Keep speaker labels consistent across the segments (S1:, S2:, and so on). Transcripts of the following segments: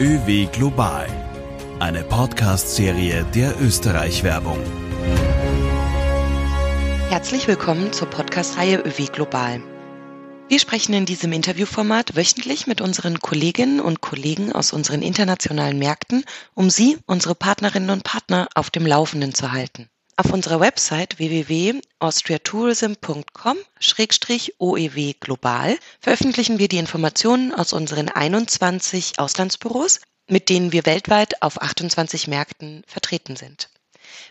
S1: ÖW Global, eine Podcast-Serie der Österreich-Werbung.
S2: Herzlich willkommen zur Podcast-Reihe ÖW Global. Wir sprechen in diesem Interviewformat wöchentlich mit unseren Kolleginnen und Kollegen aus unseren internationalen Märkten, um Sie, unsere Partnerinnen und Partner, auf dem Laufenden zu halten. Auf unserer Website www.austriatourism.com-oew global veröffentlichen wir die Informationen aus unseren 21 Auslandsbüros, mit denen wir weltweit auf 28 Märkten vertreten sind.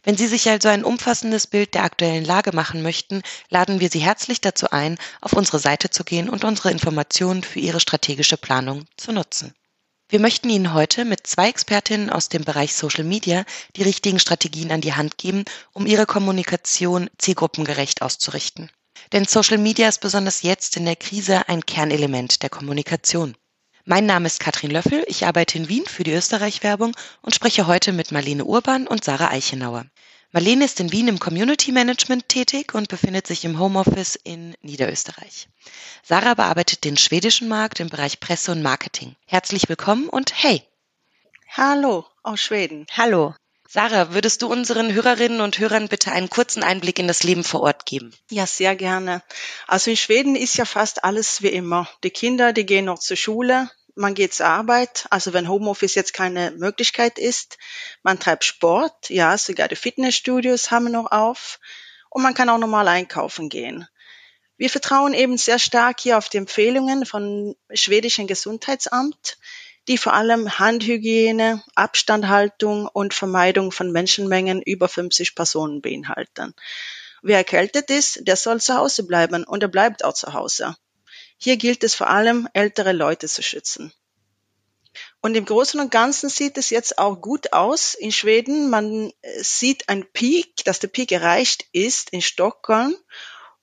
S2: Wenn Sie sich also ein umfassendes Bild der aktuellen Lage machen möchten, laden wir Sie herzlich dazu ein, auf unsere Seite zu gehen und unsere Informationen für Ihre strategische Planung zu nutzen. Wir möchten Ihnen heute mit zwei Expertinnen aus dem Bereich Social Media die richtigen Strategien an die Hand geben, um Ihre Kommunikation zielgruppengerecht auszurichten. Denn Social Media ist besonders jetzt in der Krise ein Kernelement der Kommunikation. Mein Name ist Katrin Löffel, ich arbeite in Wien für die Österreich-Werbung und spreche heute mit Marlene Urban und Sarah Eichenauer. Marlene ist in Wien im Community Management tätig und befindet sich im Homeoffice in Niederösterreich. Sarah bearbeitet den schwedischen Markt im Bereich Presse und Marketing. Herzlich willkommen und hey!
S3: Hallo aus Schweden.
S2: Hallo. Sarah, würdest du unseren Hörerinnen und Hörern bitte einen kurzen Einblick in das Leben vor Ort geben?
S3: Ja, sehr gerne. Also in Schweden ist ja fast alles wie immer. Die Kinder, die gehen noch zur Schule, man geht zur Arbeit, also wenn Homeoffice jetzt keine Möglichkeit ist. Man treibt Sport, ja, sogar die Fitnessstudios haben noch auf. Und man kann auch normal einkaufen gehen. Wir vertrauen eben sehr stark hier auf die Empfehlungen von schwedischen Gesundheitsamt, die vor allem Handhygiene, Abstandhaltung und Vermeidung von Menschenmengen über 50 Personen beinhalten. Wer erkältet ist, der soll zu Hause bleiben und er bleibt auch zu Hause. Hier gilt es vor allem, ältere Leute zu schützen. Und im Großen und Ganzen sieht es jetzt auch gut aus in Schweden. Man äh, sieht ein Peak, dass der Peak erreicht ist in Stockholm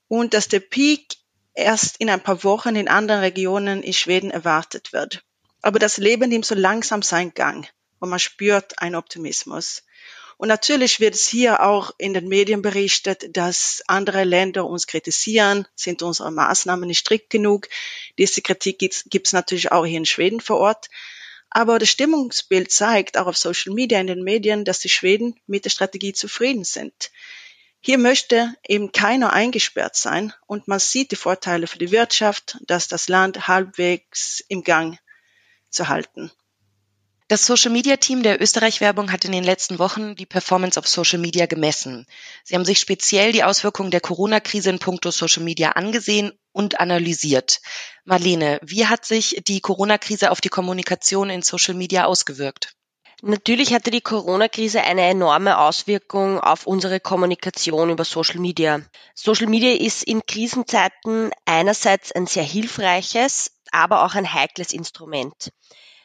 S3: und dass der Peak erst in ein paar Wochen in anderen Regionen in Schweden erwartet wird. Aber das Leben nimmt so langsam seinen Gang und man spürt einen Optimismus. Und natürlich wird es hier auch in den Medien berichtet, dass andere Länder uns kritisieren, sind unsere Maßnahmen nicht strikt genug. Diese Kritik gibt es natürlich auch hier in Schweden vor Ort. Aber das Stimmungsbild zeigt auch auf Social Media in den Medien, dass die Schweden mit der Strategie zufrieden sind. Hier möchte eben keiner eingesperrt sein und man sieht die Vorteile für die Wirtschaft, dass das Land halbwegs im Gang zu halten.
S2: Das Social Media Team der Österreich Werbung hat in den letzten Wochen die Performance auf Social Media gemessen. Sie haben sich speziell die Auswirkungen der Corona-Krise in puncto Social Media angesehen und analysiert. Marlene, wie hat sich die Corona-Krise auf die Kommunikation in Social Media ausgewirkt?
S4: Natürlich hatte die Corona-Krise eine enorme Auswirkung auf unsere Kommunikation über Social Media. Social Media ist in Krisenzeiten einerseits ein sehr hilfreiches, aber auch ein heikles Instrument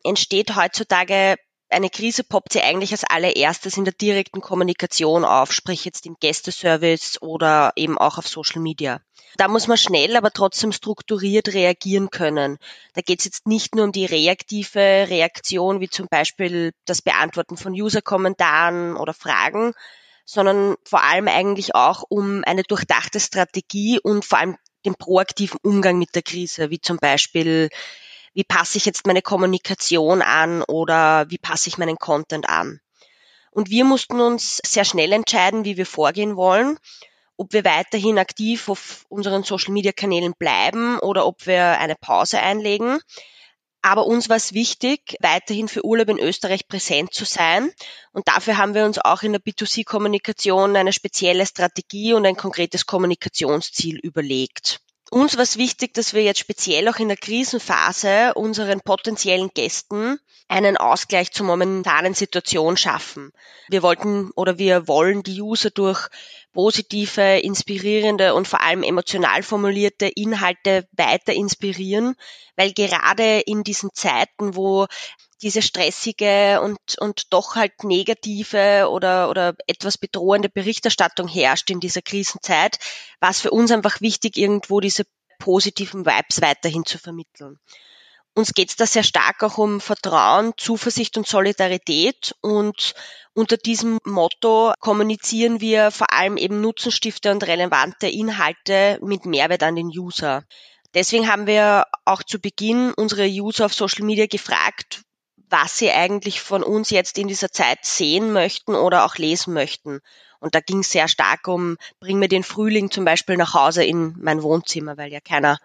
S4: entsteht heutzutage eine Krise poppt sie eigentlich als allererstes in der direkten Kommunikation auf, sprich jetzt im Gästeservice oder eben auch auf Social Media. Da muss man schnell, aber trotzdem strukturiert reagieren können. Da geht es jetzt nicht nur um die reaktive Reaktion, wie zum Beispiel das Beantworten von User-Kommentaren oder Fragen, sondern vor allem eigentlich auch um eine durchdachte Strategie und vor allem den proaktiven Umgang mit der Krise, wie zum Beispiel wie passe ich jetzt meine Kommunikation an oder wie passe ich meinen Content an. Und wir mussten uns sehr schnell entscheiden, wie wir vorgehen wollen, ob wir weiterhin aktiv auf unseren Social-Media-Kanälen bleiben oder ob wir eine Pause einlegen. Aber uns war es wichtig, weiterhin für Urlaub in Österreich präsent zu sein. Und dafür haben wir uns auch in der B2C-Kommunikation eine spezielle Strategie und ein konkretes Kommunikationsziel überlegt. Uns war es wichtig, dass wir jetzt speziell auch in der Krisenphase unseren potenziellen Gästen einen Ausgleich zur momentanen Situation schaffen. Wir wollten oder wir wollen die User durch positive, inspirierende und vor allem emotional formulierte Inhalte weiter inspirieren, weil gerade in diesen Zeiten, wo diese stressige und, und doch halt negative oder, oder etwas bedrohende Berichterstattung herrscht in dieser Krisenzeit, war es für uns einfach wichtig, irgendwo diese positiven Vibes weiterhin zu vermitteln. Uns geht es da sehr stark auch um Vertrauen, Zuversicht und Solidarität und unter diesem Motto kommunizieren wir vor allem eben Nutzenstifte und relevante Inhalte mit Mehrwert an den User. Deswegen haben wir auch zu Beginn unsere User auf Social Media gefragt, was sie eigentlich von uns jetzt in dieser Zeit sehen möchten oder auch lesen möchten. Und da ging es sehr stark um, bring mir den Frühling zum Beispiel nach Hause in mein Wohnzimmer, weil ja keiner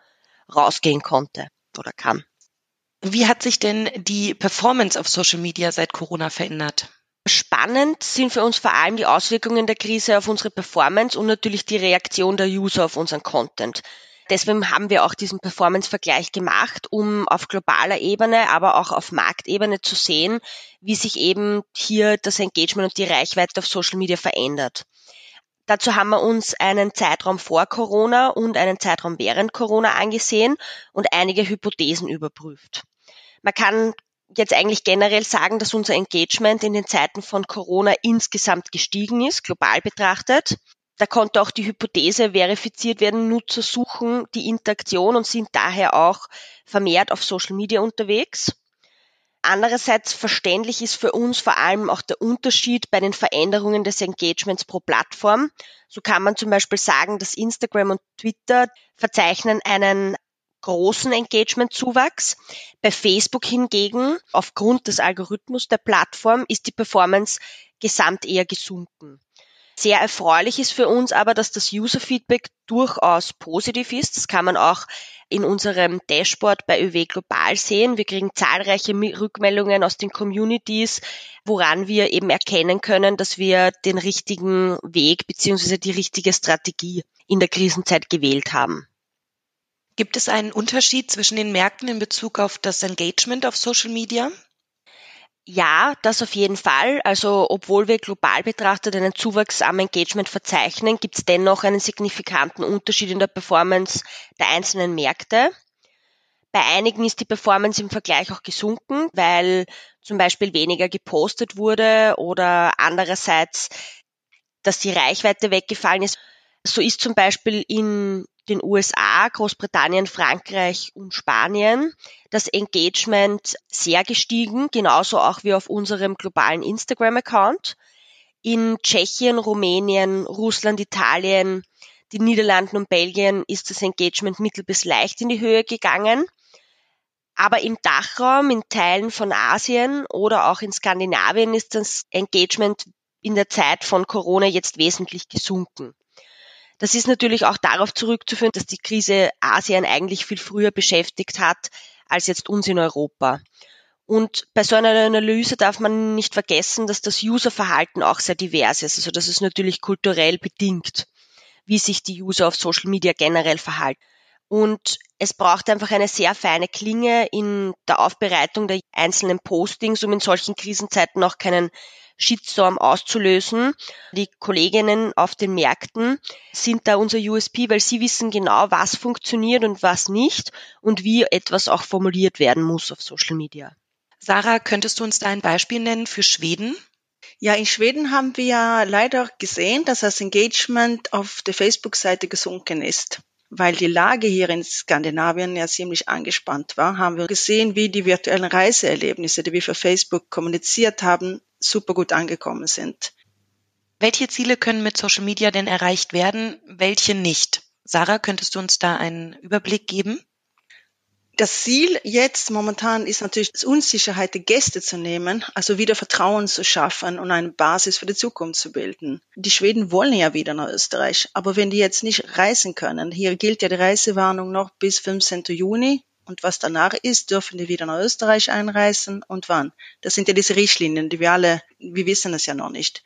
S4: rausgehen konnte oder kann.
S2: Wie hat sich denn die Performance auf Social Media seit Corona verändert?
S4: Spannend sind für uns vor allem die Auswirkungen der Krise auf unsere Performance und natürlich die Reaktion der User auf unseren Content. Deswegen haben wir auch diesen Performance-Vergleich gemacht, um auf globaler Ebene, aber auch auf Marktebene zu sehen, wie sich eben hier das Engagement und die Reichweite auf Social Media verändert. Dazu haben wir uns einen Zeitraum vor Corona und einen Zeitraum während Corona angesehen und einige Hypothesen überprüft. Man kann jetzt eigentlich generell sagen, dass unser Engagement in den Zeiten von Corona insgesamt gestiegen ist, global betrachtet. Da konnte auch die Hypothese verifiziert werden, Nutzer suchen die Interaktion und sind daher auch vermehrt auf Social Media unterwegs. Andererseits verständlich ist für uns vor allem auch der Unterschied bei den Veränderungen des Engagements pro Plattform. So kann man zum Beispiel sagen, dass Instagram und Twitter verzeichnen einen großen Engagement-Zuwachs. Bei Facebook hingegen, aufgrund des Algorithmus der Plattform, ist die Performance gesamt eher gesunken. Sehr erfreulich ist für uns aber, dass das User-Feedback durchaus positiv ist. Das kann man auch in unserem Dashboard bei ÖW Global sehen. Wir kriegen zahlreiche Rückmeldungen aus den Communities, woran wir eben erkennen können, dass wir den richtigen Weg bzw. die richtige Strategie in der Krisenzeit gewählt haben.
S2: Gibt es einen Unterschied zwischen den Märkten in Bezug auf das Engagement auf Social Media?
S4: Ja, das auf jeden Fall. Also obwohl wir global betrachtet einen Zuwachs am Engagement verzeichnen, gibt es dennoch einen signifikanten Unterschied in der Performance der einzelnen Märkte. Bei einigen ist die Performance im Vergleich auch gesunken, weil zum Beispiel weniger gepostet wurde oder andererseits, dass die Reichweite weggefallen ist. So ist zum Beispiel in den USA, Großbritannien, Frankreich und Spanien das Engagement sehr gestiegen, genauso auch wie auf unserem globalen Instagram-Account. In Tschechien, Rumänien, Russland, Italien, den Niederlanden und Belgien ist das Engagement mittel bis leicht in die Höhe gegangen. Aber im Dachraum, in Teilen von Asien oder auch in Skandinavien ist das Engagement in der Zeit von Corona jetzt wesentlich gesunken. Das ist natürlich auch darauf zurückzuführen, dass die Krise Asien eigentlich viel früher beschäftigt hat als jetzt uns in Europa. Und bei so einer Analyse darf man nicht vergessen, dass das Userverhalten auch sehr divers ist. Also das ist natürlich kulturell bedingt, wie sich die User auf Social Media generell verhalten. Und es braucht einfach eine sehr feine Klinge in der Aufbereitung der einzelnen Postings, um in solchen Krisenzeiten auch keinen Shitstorm auszulösen. Die Kolleginnen auf den Märkten sind da unser USP, weil sie wissen genau, was funktioniert und was nicht und wie etwas auch formuliert werden muss auf Social Media.
S2: Sarah, könntest du uns da ein Beispiel nennen für Schweden?
S3: Ja, in Schweden haben wir ja leider gesehen, dass das Engagement auf der Facebook-Seite gesunken ist. Weil die Lage hier in Skandinavien ja ziemlich angespannt war, haben wir gesehen, wie die virtuellen Reiseerlebnisse, die wir für Facebook kommuniziert haben, super gut angekommen sind.
S2: Welche Ziele können mit Social Media denn erreicht werden, welche nicht? Sarah, könntest du uns da einen Überblick geben?
S3: Das Ziel jetzt momentan ist natürlich, die Unsicherheit der Gäste zu nehmen, also wieder Vertrauen zu schaffen und eine Basis für die Zukunft zu bilden. Die Schweden wollen ja wieder nach Österreich, aber wenn die jetzt nicht reisen können, hier gilt ja die Reisewarnung noch bis 15. Juni, und was danach ist, dürfen die wieder nach Österreich einreisen und wann. Das sind ja diese Richtlinien, die wir alle, wir wissen es ja noch nicht.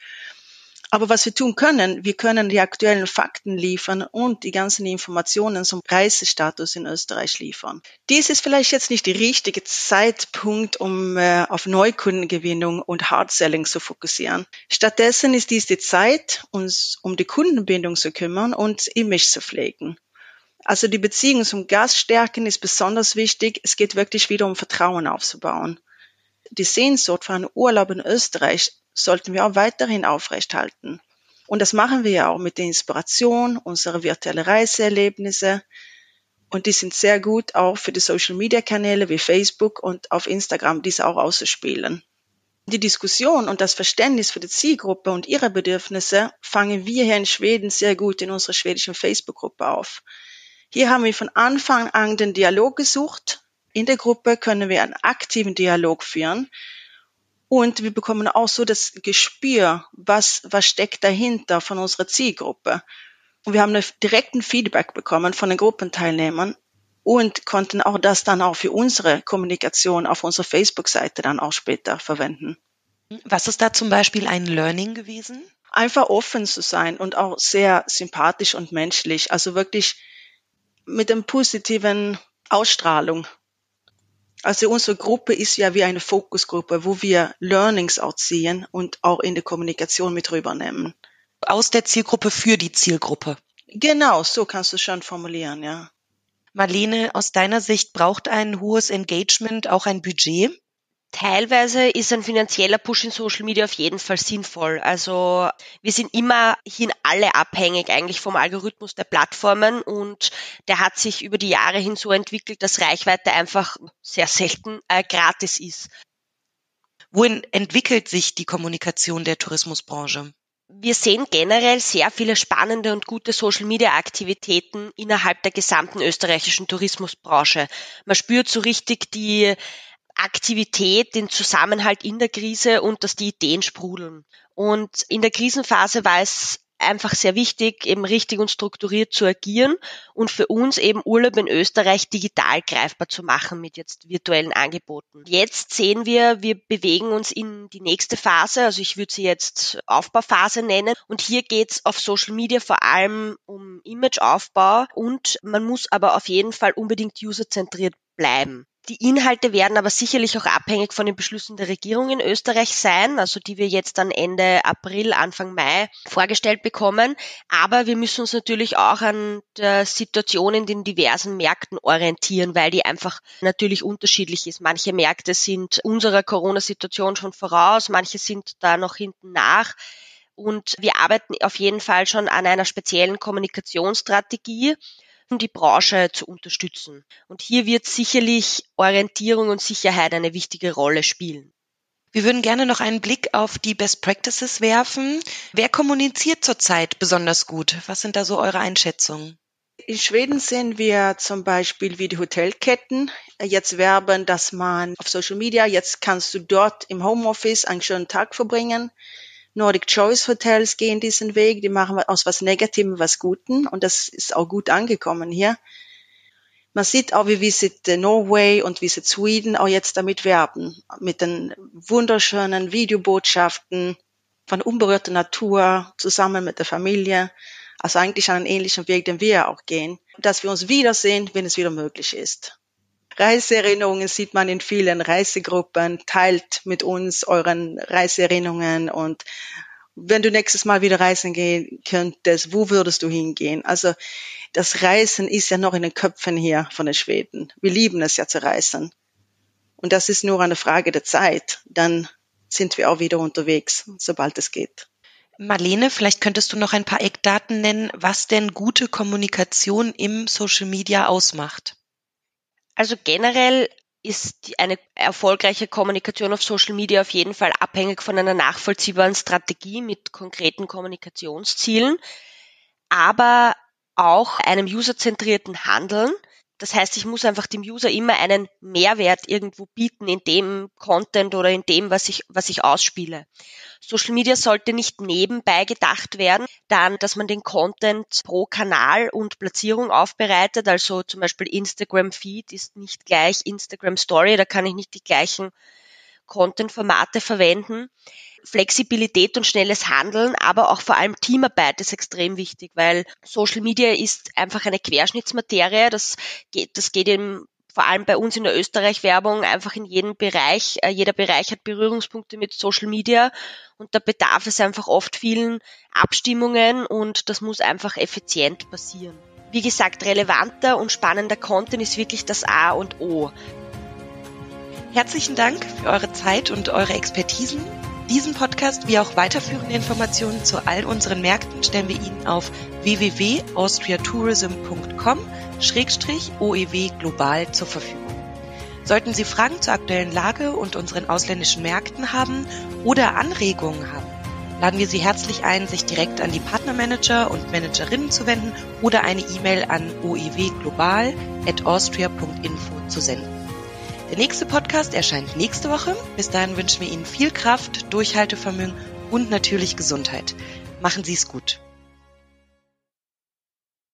S3: Aber was wir tun können, wir können die aktuellen Fakten liefern und die ganzen Informationen zum Reisestatus in Österreich liefern. Dies ist vielleicht jetzt nicht der richtige Zeitpunkt, um äh, auf Neukundengewinnung und Hardselling zu fokussieren. Stattdessen ist dies die Zeit, uns um die Kundenbindung zu kümmern und Image zu pflegen. Also die Beziehung zum Gast stärken ist besonders wichtig. Es geht wirklich wieder um Vertrauen aufzubauen. Die Sehnsucht für einen Urlaub in Österreich sollten wir auch weiterhin aufrechthalten. Und das machen wir ja auch mit der Inspiration unserer virtuellen Reiseerlebnisse. Und die sind sehr gut auch für die Social Media Kanäle wie Facebook und auf Instagram diese auch auszuspielen. Die Diskussion und das Verständnis für die Zielgruppe und ihre Bedürfnisse fangen wir hier in Schweden sehr gut in unserer schwedischen Facebook-Gruppe auf. Hier haben wir von Anfang an den Dialog gesucht. In der Gruppe können wir einen aktiven Dialog führen. Und wir bekommen auch so das Gespür, was, was steckt dahinter von unserer Zielgruppe. Und wir haben einen direkten Feedback bekommen von den Gruppenteilnehmern und konnten auch das dann auch für unsere Kommunikation auf unserer Facebook-Seite dann auch später verwenden.
S2: Was ist da zum Beispiel ein Learning gewesen?
S3: Einfach offen zu sein und auch sehr sympathisch und menschlich. Also wirklich mit einem positiven Ausstrahlung. Also unsere Gruppe ist ja wie eine Fokusgruppe, wo wir Learnings auch ziehen und auch in der Kommunikation mit rübernehmen.
S2: Aus der Zielgruppe für die Zielgruppe.
S3: Genau, so kannst du schon formulieren, ja.
S2: Marlene, aus deiner Sicht braucht ein hohes Engagement auch ein Budget?
S4: Teilweise ist ein finanzieller Push in Social Media auf jeden Fall sinnvoll. Also wir sind immerhin alle abhängig eigentlich vom Algorithmus der Plattformen und der hat sich über die Jahre hin so entwickelt, dass Reichweite einfach sehr selten äh, gratis ist.
S2: Wohin entwickelt sich die Kommunikation der Tourismusbranche?
S4: Wir sehen generell sehr viele spannende und gute Social-Media-Aktivitäten innerhalb der gesamten österreichischen Tourismusbranche. Man spürt so richtig die Aktivität, den Zusammenhalt in der Krise und dass die Ideen sprudeln. Und in der Krisenphase war es einfach sehr wichtig, eben richtig und strukturiert zu agieren und für uns eben Urlaub in Österreich digital greifbar zu machen mit jetzt virtuellen Angeboten. Jetzt sehen wir, wir bewegen uns in die nächste Phase, also ich würde sie jetzt Aufbauphase nennen und hier geht es auf Social Media vor allem um Imageaufbau und man muss aber auf jeden Fall unbedingt userzentriert bleiben. Die Inhalte werden aber sicherlich auch abhängig von den Beschlüssen der Regierung in Österreich sein, also die wir jetzt dann Ende April, Anfang Mai vorgestellt bekommen. Aber wir müssen uns natürlich auch an der Situation in den diversen Märkten orientieren, weil die einfach natürlich unterschiedlich ist. Manche Märkte sind unserer Corona-Situation schon voraus, manche sind da noch hinten nach. Und wir arbeiten auf jeden Fall schon an einer speziellen Kommunikationsstrategie um die Branche zu unterstützen. Und hier wird sicherlich Orientierung und Sicherheit eine wichtige Rolle spielen.
S2: Wir würden gerne noch einen Blick auf die Best Practices werfen. Wer kommuniziert zurzeit besonders gut? Was sind da so eure Einschätzungen?
S3: In Schweden sehen wir zum Beispiel, wie die Hotelketten jetzt werben, dass man auf Social Media, jetzt kannst du dort im Homeoffice einen schönen Tag verbringen. Nordic Choice Hotels gehen diesen Weg, die machen aus was Negativem was Guten und das ist auch gut angekommen hier. Man sieht auch, wie Visit Norway und Visit Sweden auch jetzt damit werben, mit den wunderschönen Videobotschaften von unberührter Natur zusammen mit der Familie. Also eigentlich einen ähnlichen Weg, den wir auch gehen, dass wir uns wiedersehen, wenn es wieder möglich ist. Reiseerinnerungen sieht man in vielen Reisegruppen. Teilt mit uns euren Reiseerinnerungen und wenn du nächstes Mal wieder reisen gehen könntest, wo würdest du hingehen? Also das Reisen ist ja noch in den Köpfen hier von den Schweden. Wir lieben es ja zu reisen. Und das ist nur eine Frage der Zeit. Dann sind wir auch wieder unterwegs, sobald es geht.
S2: Marlene, vielleicht könntest du noch ein paar Eckdaten nennen, was denn gute Kommunikation im Social Media ausmacht.
S4: Also generell ist eine erfolgreiche Kommunikation auf Social Media auf jeden Fall abhängig von einer nachvollziehbaren Strategie mit konkreten Kommunikationszielen, aber auch einem userzentrierten Handeln. Das heißt, ich muss einfach dem User immer einen Mehrwert irgendwo bieten in dem Content oder in dem, was ich, was ich ausspiele. Social Media sollte nicht nebenbei gedacht werden, dann, dass man den Content pro Kanal und Platzierung aufbereitet. Also zum Beispiel Instagram Feed ist nicht gleich Instagram Story, da kann ich nicht die gleichen Content-Formate verwenden. Flexibilität und schnelles Handeln, aber auch vor allem Teamarbeit ist extrem wichtig, weil Social Media ist einfach eine Querschnittsmaterie. Das geht, das geht eben vor allem bei uns in der Österreich-Werbung einfach in jedem Bereich. Äh, jeder Bereich hat Berührungspunkte mit Social Media und da bedarf es einfach oft vielen Abstimmungen und das muss einfach effizient passieren. Wie gesagt, relevanter und spannender Content ist wirklich das A und O.
S2: Herzlichen Dank für eure Zeit und eure Expertisen. Diesen Podcast wie auch weiterführende Informationen zu all unseren Märkten stellen wir Ihnen auf www.austriatourism.com-oew global zur Verfügung. Sollten Sie Fragen zur aktuellen Lage und unseren ausländischen Märkten haben oder Anregungen haben, laden wir Sie herzlich ein, sich direkt an die Partnermanager und Managerinnen zu wenden oder eine E-Mail an oewglobal.austria.info zu senden. Der nächste Podcast erscheint nächste Woche. Bis dahin wünschen wir Ihnen viel Kraft, Durchhaltevermögen und natürlich Gesundheit. Machen Sie es gut.